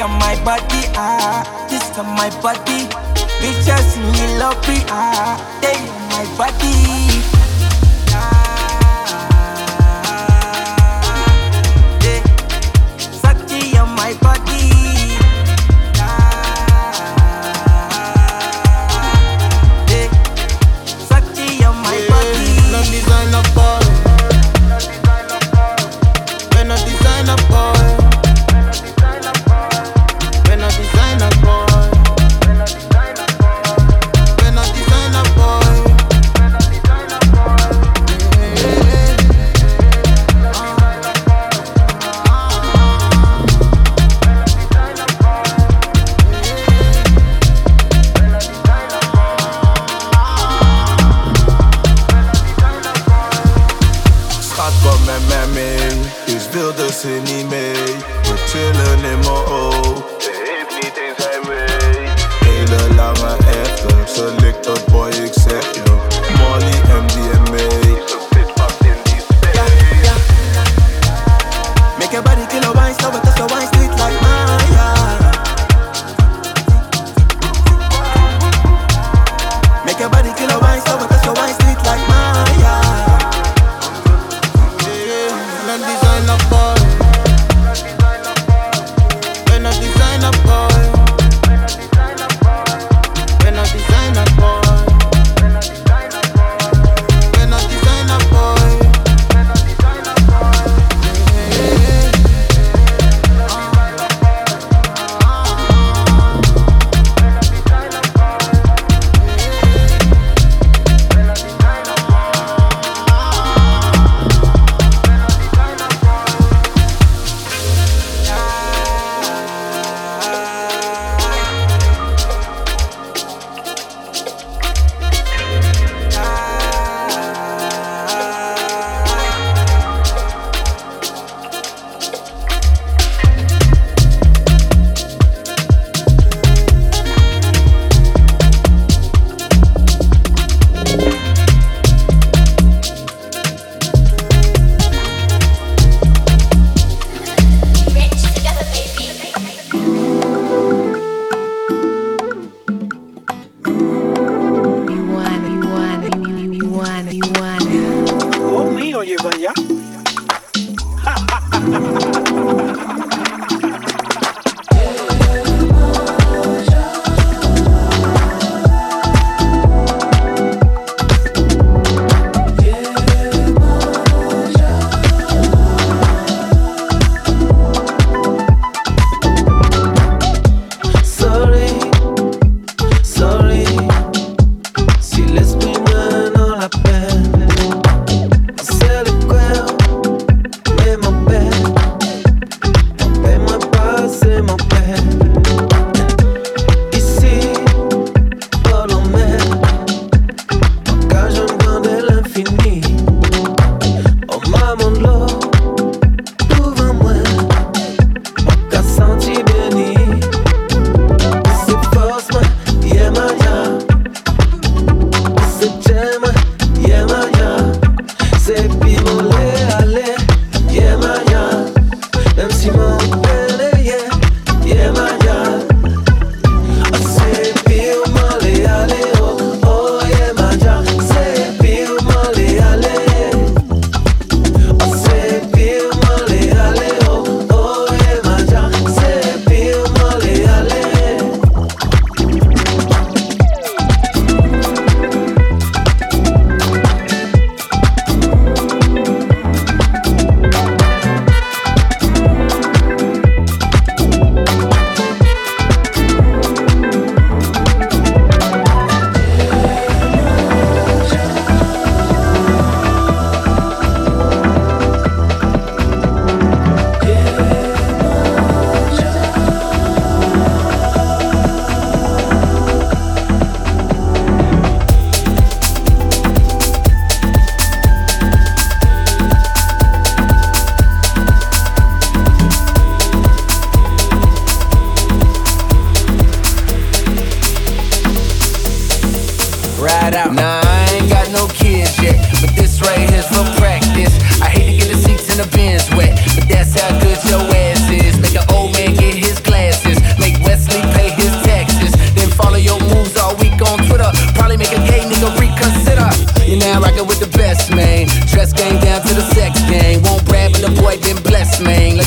On my body, ah, this on my body. Bitches in me love me, ah, they on my body.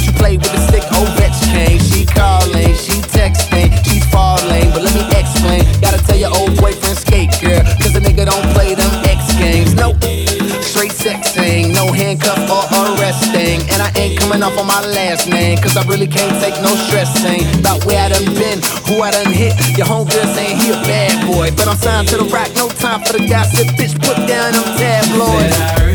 Let play with the stick, Ovechkin. She calling, she texting, she's falling, but let me explain. Gotta tell your old boyfriend skate, girl, cause the nigga don't play them X games. Nope. Straight sexing, no handcuff or arresting. And I ain't coming off on my last name, cause I really can't take no stressing. About where I done been, who I done hit. Your homegirl saying he a bad boy, but I'm signed to the Roc, no time for the gossip. Bitch, put down them tabloids.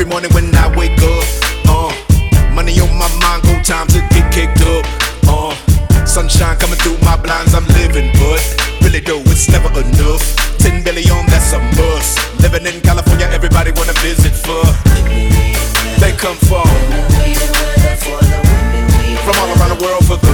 Every morning when I wake up, uh, money on my mind, go time to get kicked up. Uh, sunshine coming through my blinds, I'm living, but really though it's never enough. Ten billion, that's a must. Living in California, everybody wanna visit for. They come from from all around the world for the.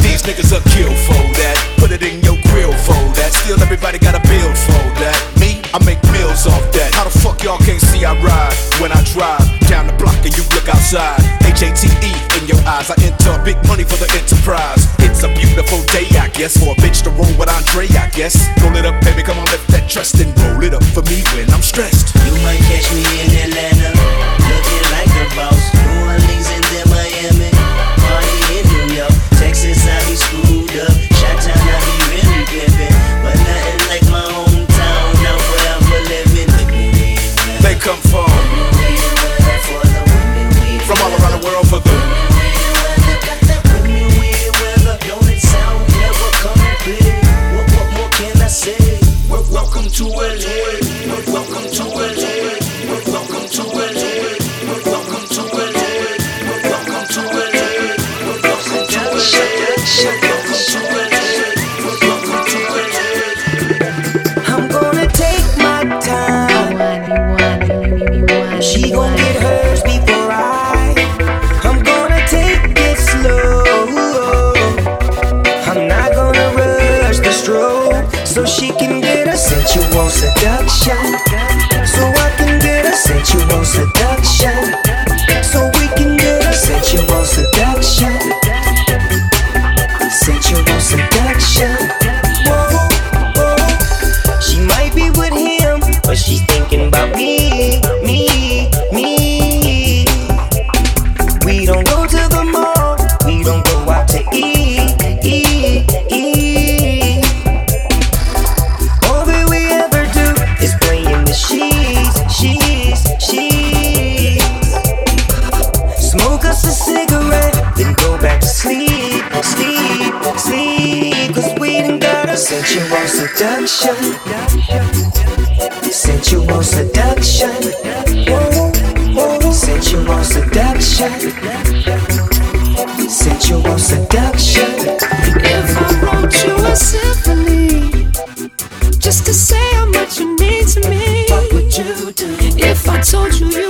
These niggas are kill for that. Put it in your grill for that. Still everybody got a build for that. I make meals off that. How the fuck y'all can't see I ride when I drive down the block and you look outside? H A T E in your eyes. I enter big money for the enterprise. It's a beautiful day, I guess, for a bitch to roll with Andre, I guess. Roll it up, baby, come on, lift that trust and roll it up for me when I'm stressed. You might catch me in Atlanta, so she can sensual seduction. Sensual seduction. Sensual seduction. Sensual seduction. If I wrote you a symphony, just to say how much you mean to me, What would you do? if I told you you